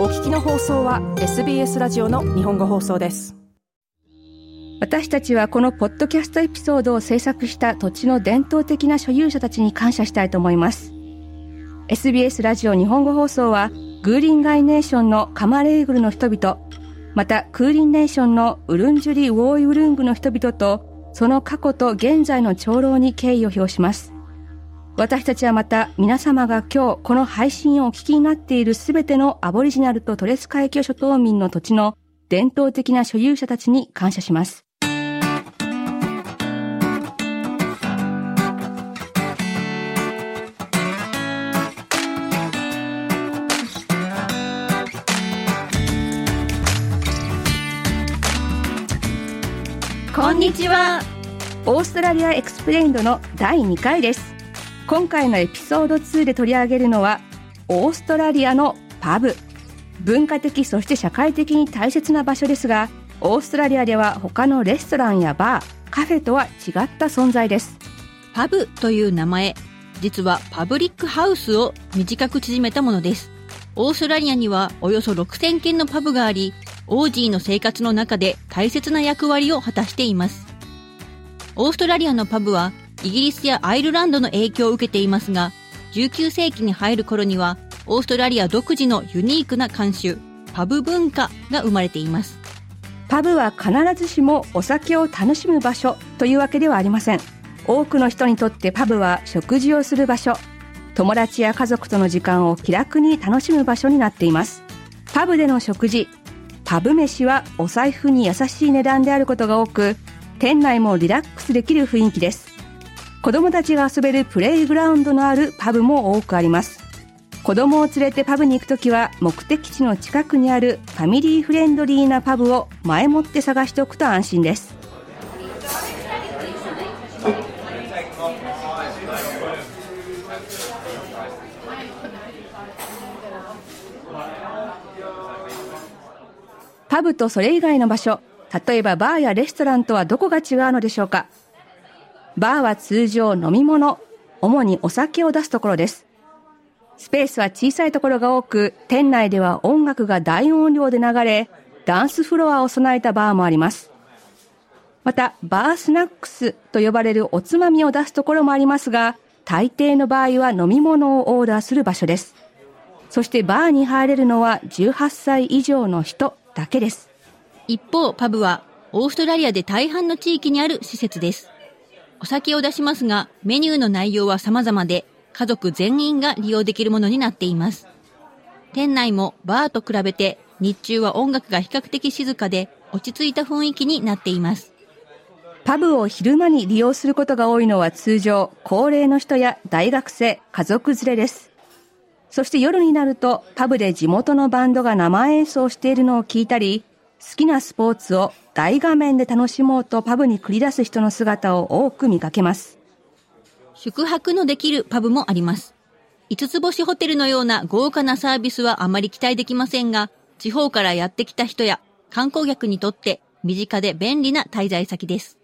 お聞きの放送は SBS ラジオの日本語放送です。私たちはこのポッドキャストエピソードを制作した土地の伝統的な所有者たちに感謝したいと思います。SBS ラジオ日本語放送はグーリンガイネーションのカマレーグルの人々またクーリンネーションのウルンジュリ・ウォーイウルングの人々とその過去と現在の長老に敬意を表します。私たちはまた皆様が今日この配信をお聞きになっているすべてのアボリジナルとトレス海峡諸島民の土地の伝統的な所有者たちに感謝します。こんにちは。オーストラリアエクスプレインドの第2回です。今回のエピソード2で取り上げるのはオーストラリアのパブ。文化的そして社会的に大切な場所ですがオーストラリアでは他のレストランやバーカフェとは違った存在です。パブという名前実はパブリックハウスを短く縮めたものです。オーストラリアにはおよそ6000軒のパブがありオージーの生活の中で大切な役割を果たしています。オーストラリアのパブはイギリスやアイルランドの影響を受けていますが、19世紀に入る頃には、オーストラリア独自のユニークな慣習、パブ文化が生まれています。パブは必ずしもお酒を楽しむ場所というわけではありません。多くの人にとってパブは食事をする場所、友達や家族との時間を気楽に楽しむ場所になっています。パブでの食事、パブ飯はお財布に優しい値段であることが多く、店内もリラックスできる雰囲気です。子供たちが遊べるプレイグラウンドのあるパブも多くあります。子供を連れてパブに行くときは目的地の近くにあるファミリーフレンドリーなパブを前もって探しておくと安心です。パブとそれ以外の場所例えばバーやレストランとはどこが違うのでしょうか？バーは通常飲み物、主にお酒を出すところです。スペースは小さいところが多く、店内では音楽が大音量で流れ、ダンスフロアを備えたバーもあります。また、バースナックスと呼ばれるおつまみを出すところもありますが、大抵の場合は飲み物をオーダーする場所です。そしてバーに入れるのは18歳以上の人だけです。一方、パブはオーストラリアで大半の地域にある施設です。お酒を出しますが、メニューの内容は様々で、家族全員が利用できるものになっています。店内もバーと比べて、日中は音楽が比較的静かで、落ち着いた雰囲気になっています。パブを昼間に利用することが多いのは通常、高齢の人や大学生、家族連れです。そして夜になると、パブで地元のバンドが生演奏しているのを聞いたり、好きなスポーツを大画面で楽しもうとパブに繰り出す人の姿を多く見かけます。宿泊のできるパブもあります。5つ星ホテルのような豪華なサービスはあまり期待できませんが、地方からやってきた人や観光客にとって身近で便利な滞在先です。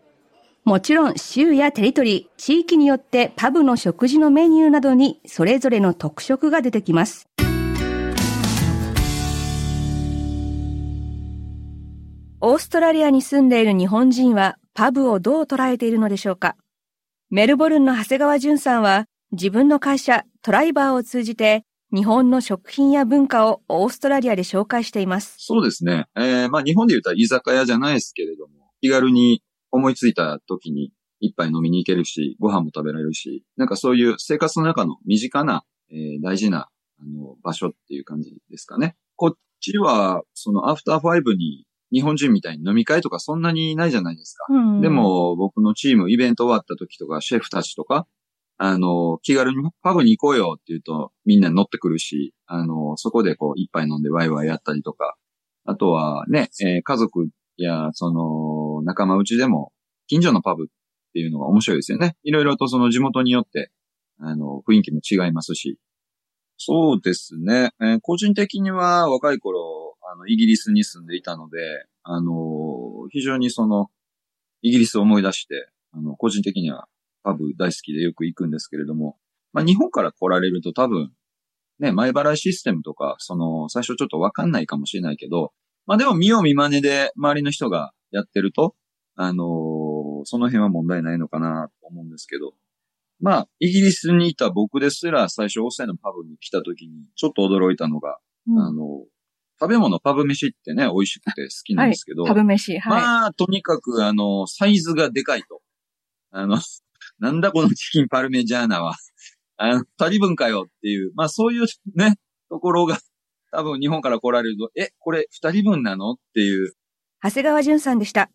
もちろん州やテリトリー、地域によってパブの食事のメニューなどにそれぞれの特色が出てきます。オーストラリアに住んでいる日本人はパブをどう捉えているのでしょうか？メルボルンの長谷川淳さんは自分の会社トライバーを通じて日本の食品や文化をオーストラリアで紹介しています。そうですね。えー、まあ日本で言ったら居酒屋じゃないですけれども、気軽に思いついた時に一杯飲みに行けるし、ご飯も食べられるし、なんかそういう生活の中の身近な、えー、大事なあの場所っていう感じですかね。こっちは、そのアフターファイブに日本人みたいに飲み会とかそんなにないじゃないですか。うん、でも、僕のチーム、イベント終わった時とか、シェフたちとか、あの、気軽にパブに行こうよって言うと、みんな乗ってくるし、あの、そこでこう、一杯飲んでワイワイやったりとか、あとはね、えー、家族や、その、仲間内でも、近所のパブっていうのが面白いですよね。いろいろとその地元によって、あの、雰囲気も違いますし。そうですね。えー、個人的には若い頃、あの、イギリスに住んでいたので、あの、非常にその、イギリスを思い出して、あの、個人的にはパブ大好きでよく行くんですけれども、まあ、日本から来られると多分、ね、前払いシステムとか、その、最初ちょっとわかんないかもしれないけど、まあでも見よう見真似で周りの人がやってると、あのーその辺は問題ないのかなと思うんですけど、まあ、イギリスにいた僕ですら最初オーストラリアのパブに来た時にちょっと驚いたのが、うん。あの、食べ物、パブ飯ってね、美味しくて好きなんですけど、パブ飯。はい。まあ、とにかく、あの、サイズがでかいと。あの、なんだこのチキンパルメジャーナは。あの、二人分かよっていう、まあそういうね、ところが、多分日本から来られると、え、これ二人分なのっていう、長谷川淳さんでした。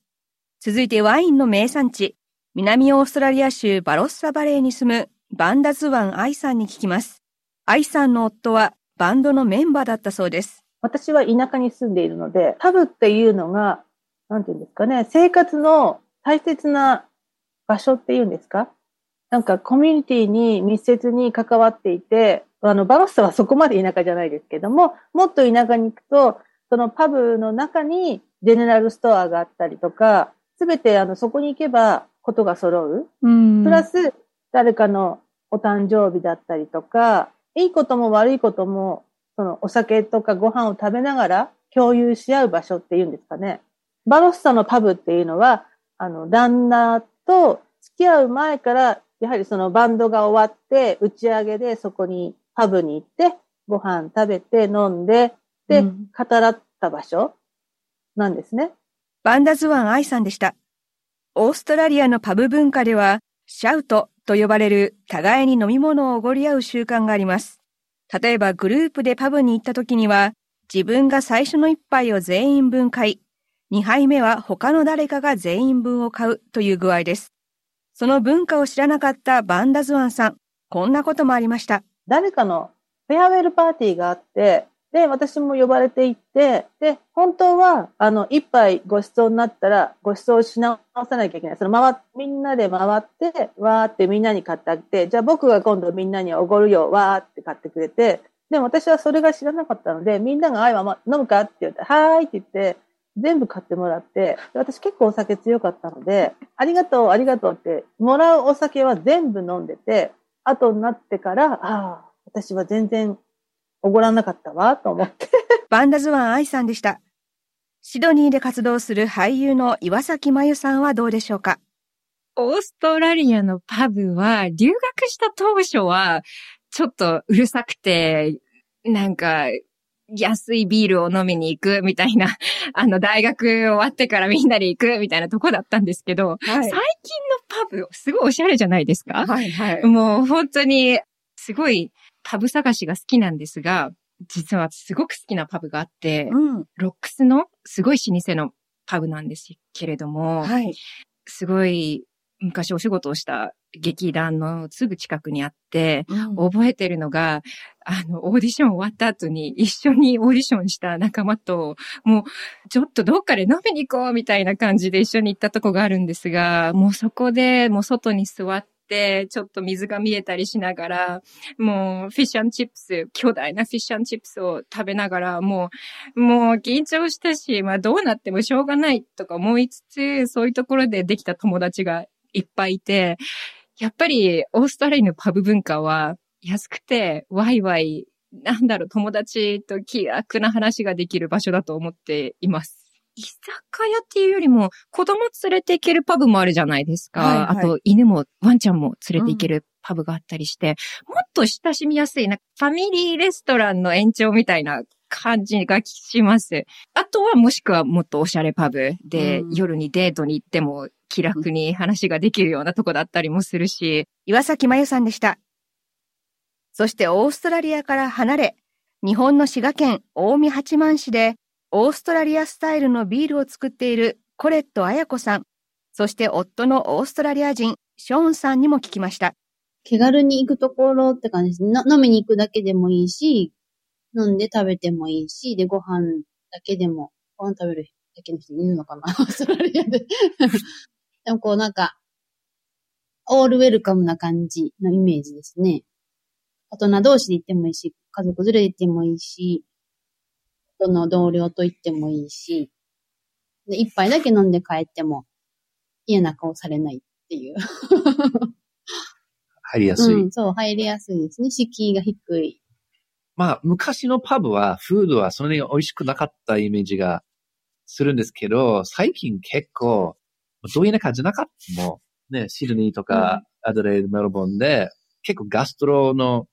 続いてワインの名産地、南オーストラリア州バロッサバレーに住むバンダズワン・アイさんに聞きます。アイさんの夫はバンドのメンバーだったそうです。私は田舎に住んでいるので、パブっていうのが、なんていうんですかね、生活の大切な場所っていうんですか？なんかコミュニティに密接に関わっていて、あの、バロッサはそこまで田舎じゃないですけども、もっと田舎に行くと、そのパブの中にジェネラルストアがあったりとか、すべてあの、そこに行けばことが揃う。うんプラス、誰かのお誕生日だったりとか、いいことも悪いことも、そのお酒とかご飯を食べながら共有し合う場所っていうんですかね。バロッサのパブっていうのは、あの、旦那と付き合う前から、やはりそのバンドが終わって、打ち上げでそこにパブに行って、ご飯食べて飲んで、で、うん語らった場所なんですね。バンダズワン・アイさんでした。オーストラリアのパブ文化では、シャウトと呼ばれる互いに飲み物をおごり合う習慣があります。例えばグループでパブに行った時には、自分が最初の一杯を全員分買い、二杯目は他の誰かが全員分を買うという具合です。その文化を知らなかったバンダズワンさん、こんなこともありました。誰かのフェアウェルパーティーがあって、で、私も呼ばれて行って、で、本当は、あの、一杯ご馳走になったら、ご馳走し直さなきゃいけない。その回っ、みんなで回って、わーってみんなに買ってあげて、じゃあ僕が今度みんなにおごるよ、わーって買ってくれて、でも私はそれが知らなかったので、みんなが、あいまま飲むか？って言って、はーいって言って、全部買ってもらって、私結構お酒強かったので、ありがとう、ありがとうって、もらうお酒は全部飲んでて、後になってから、ああ、私は全然おごらなかったわ、と思って。バンダズワン・アイさんでした。シドニーで活動する俳優の岩崎真由さんはどうでしょうか？オーストラリアのパブは、留学した当初は、ちょっとうるさくて、なんか、安いビールを飲みに行くみたいな、あの、大学終わってからみんなで行くみたいなとこだったんですけど、は最近のパブ、すごいおしゃれじゃないですか？はいはい。もう本当に、すごいパブ探しが好きなんですが、実はすごく好きなパブがあって、うん。ロックスのすごい老舗のパブなんですけれども、はい。すごい昔お仕事をした劇団のすぐ近くにあって、うん覚えてるのが、あの、オーディション終わった後に一緒にオーディションした仲間と、もう、ちょっとどっかで飲みに行こうみたいな感じで一緒に行ったとこがあるんですが、もうそこでもう外に座って、ちょっと水が見えたりしながら、もうフィッシュチップス、巨大なフィッシュチップスを食べながら、もう、もう緊張したし、まあどうなってもしょうがないとか思いつつ、そういうところでできた友達がいっぱいいて、やっぱりオーストラリアのパブ文化は安くてワイワイ、なんだろう、友達と気楽な話ができる場所だと思っています。居酒屋っていうよりも子供連れて行けるパブもあるじゃないですか。はいはいあと犬もワンちゃんも連れて行けるパブがあったりして、もっと親しみやすいな、ファミリーレストランの延長みたいな感じがします。あとはもしくはもっとおしゃれパブで、うん夜にデートに行っても気楽に話ができるようなとこだったりもするし、岩崎真由さんでした。そしてオーストラリアから離れ、日本の滋賀県近江八幡市でオーストラリアスタイルのビールを作っているコレット彩子さん、そして夫のオーストラリア人ショーンさんにも聞きました。気軽に行くところって感じですね。飲みに行くだけでもいいし、飲んで食べてもいいし、で、ご飯だけでも、ご飯食べるだけの人いるのかな？オーストラリアで。でもこうなんか、オールウェルカムな感じのイメージですね。大人同士で行ってもいいし、家族連れで行ってもいいし、どの同僚と行ってもいいし、で、一杯だけ飲んで帰っても嫌な顔されないっていう。入りやすい。うん、そう、入りやすいですね。敷居が低い。まあ、昔のパブは、フードはそんなに美味しくなかったイメージがするんですけど、最近結構、どういう感じなかったもね、シドニーとか、アドレード、メルボンで、結構ガストロの、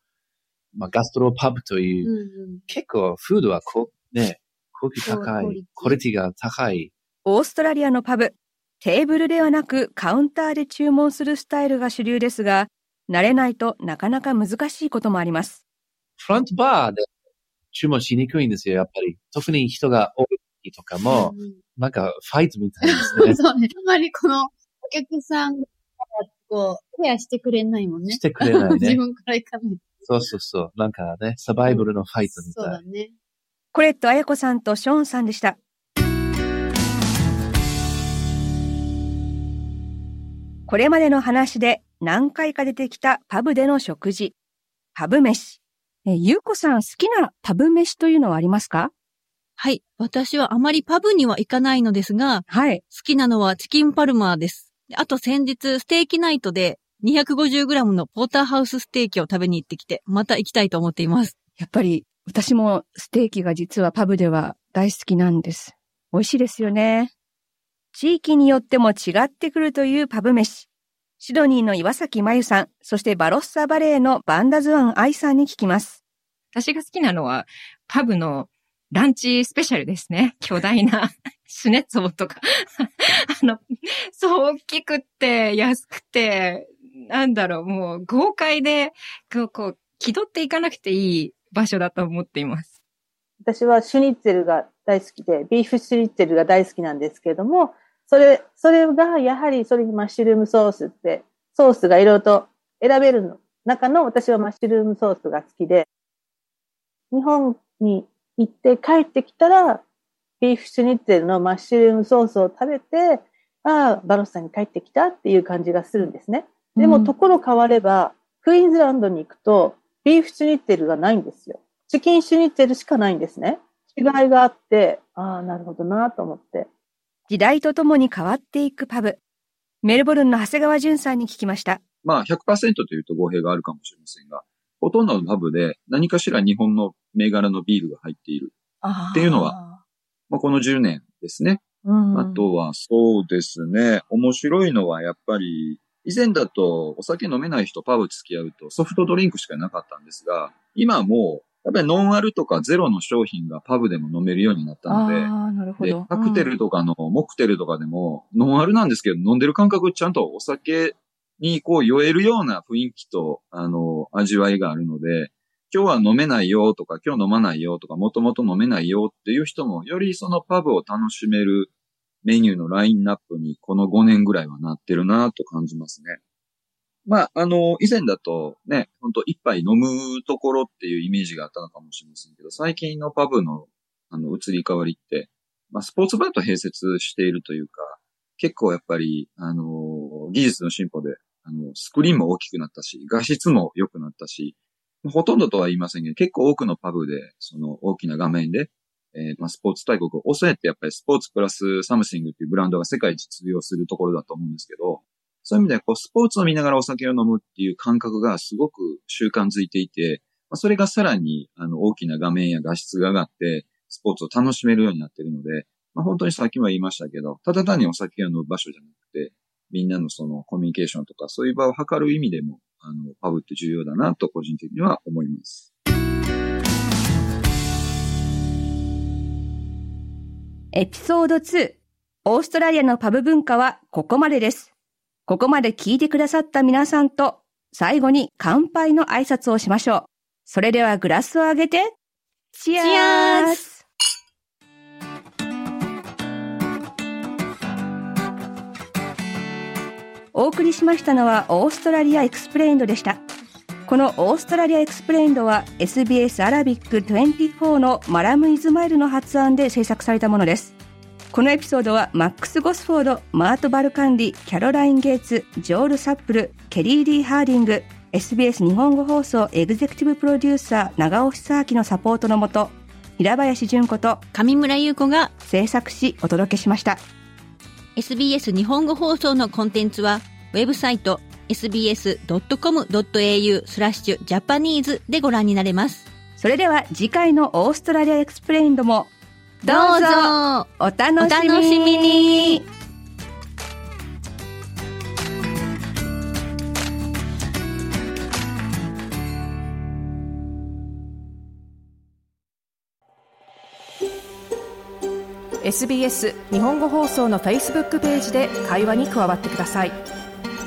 まあ、ガストロパブという、うんうん。結構フードはこう、ね、高級高いクオリティ、が高い。オーストラリアのパブ、テーブルではなくカウンターで注文するスタイルが主流ですが、慣れないとなかなか難しいこともあります。フロントバーで注文しにくいんですよ、やっぱり。特に人が多い時とかも、うんうんなんかファイトみたいですね。そうね。あまりこのお客さんが、こう、ケアしてくれないもんね。してくれない自ね。分から行かないと。そうそうそう。なんかね、サバイバルのファイトみたい。そうだね。コレット彩子さんとショーンさんでした。これまでの話で何回か出てきたパブでの食事。パブ飯。え、ゆうこさん好きなパブ飯というのはありますか？はい。私はあまりパブには行かないのですが、はい。好きなのはチキンパルマーです。であと先日、ステーキナイトで 250g のポーターハウスステーキを食べに行ってきて、また行きたいと思っています。やっぱり私もステーキが実はパブでは大好きなんです。美味しいですよね。地域によっても違ってくるというパブ飯。シドニーの岩崎真由さん、そしてバロッサバレーのバンダズワン愛さんに聞きます。私が好きなのは、パブのランチスペシャルですね。巨大なシュネッツォとか。あの、そう大きくって、安くて、なんだろう、もう豪快で、こう、こう気取っていかなくていい場所だと思っています。私はシュニッツェルが大好きで、ビーフシュニッツェルが大好きなんですけれども、それ、それがやはりそれにマッシュルームソースって、ソースがいろいろと選べるの中の私はマッシュルームソースが好きで、日本に行って帰ってきたら、ビーフシュニッツェルのマッシュルームソースを食べて、ああ、バロスさんに帰ってきたっていう感じがするんですね。でも、ところ変われば、クイーンズランドに行くと、ビーフシュニッツェルがないんですよ。チキンシュニッツェルしかないんですね。違いがあって、ああ、なるほどなと思って。時代とともに変わっていくパブ。メルボルンの長谷川淳さんに聞きました。まあ100%というと語弊があるかもしれませんが、ほとんどのパブで何かしら日本の銘柄のビールが入っている。っていうのは、まあ、この10年ですね。うんあとは、そうですね。面白いのはやっぱり、以前だとお酒飲めない人パブ付き合うとソフトドリンクしかなかったんですが、今はもう、やっぱりノンアルとかゼロの商品がパブでも飲めるようになったので、ああ、なるほでど。、カクテルとかの、モクテルとかでも、ノンアルなんですけど、飲んでる感覚ちゃんとお酒にこう酔えるような雰囲気と、あの、味わいがあるので、今日は飲めないよとか、今日飲まないよとか、もともと飲めないよっていう人も、よりそのパブを楽しめるメニューのラインナップに、この5年ぐらいはなってるなと感じますね。まあ、あの、以前だとね、ほんと一杯飲むところっていうイメージがあったのかもしれませんけど、最近のパブの、あの、移り変わりって、まあ、スポーツバーと併設しているというか、結構やっぱり、あの、技術の進歩で、あの、スクリーンも大きくなったし、画質も良くなったし、ほとんどとは言いませんけど、結構多くのパブで、その大きな画面で、えーまあ、スポーツ大国、オセってやっぱりスポーツプラスサムシングっていうブランドが世界一通用するところだと思うんですけど、そういう意味ではこうスポーツを見ながらお酒を飲むっていう感覚がすごく習慣づいていて、まあ、それがさらにあの大きな画面や画質が上がって、スポーツを楽しめるようになっているので、まあ、本当にさっきも言いましたけど、ただ単にお酒を飲む場所じゃなくて、みんなのそのコミュニケーションとかそういう場を図る意味でも、あの、パブって重要だなと個人的には思います。エピソード2。オーストラリアのパブ文化はここまでです。ここまで聞いてくださった皆さんと、最後に乾杯の挨拶をしましょう。それではグラスを上げて、チアーズお送りしましたのは Australia Explained でした。この Australia Explained は SBS Arabic24のマラム・イズマイルの発案で制作されたものです。このエピソードはマックス・ゴスフォード、マート・バルカンディ、キャロライン・ゲイツ、ジョール・サップル、ケリー・ディ・ハーディング、SBS 日本語放送エグゼクティブプロデューサー長尾久明のサポートのもと、平林純子と上村優子が制作しお届けしました。SBS 日本語放送のコンテンツは、ウェブサイト sbs.com.au スラッシュジャパニーズでご覧になれます。それでは次回のオーストラリアエクスプレインドもどうぞ。お楽おしみ楽しみに日本語放送の Facebook ページで会話に加わってください